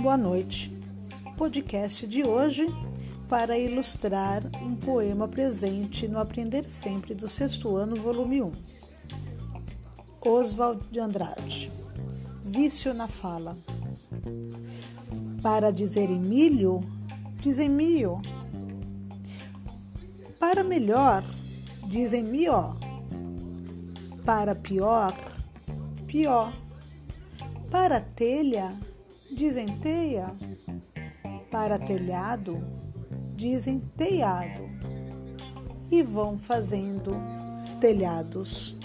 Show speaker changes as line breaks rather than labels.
Boa noite. Podcast de hoje para ilustrar um poema presente no Aprender Sempre do sexto ano, volume 1. Oswald de Andrade. Vício na fala. Para dizer milho, dizem mio. Para melhor, dizem mió. Para pior, pior. Para telha, dizem teia. Para telhado, dizem telhado. E vão fazendo telhados.